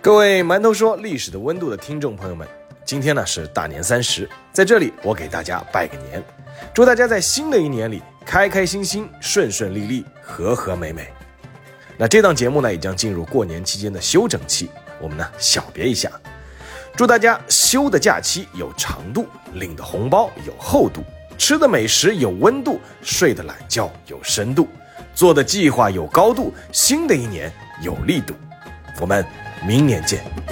各位馒头说历史的温度的听众朋友们，今天呢是大年三十，在这里我给大家拜个年，祝大家在新的一年里开开心心、顺顺利利、和和美美。那这档节目呢，也将进入过年期间的休整期，我们呢小别一下，祝大家休的假期有长度，领的红包有厚度，吃的美食有温度，睡的懒觉有深度，做的计划有高度，新的一年有力度。我们明年见。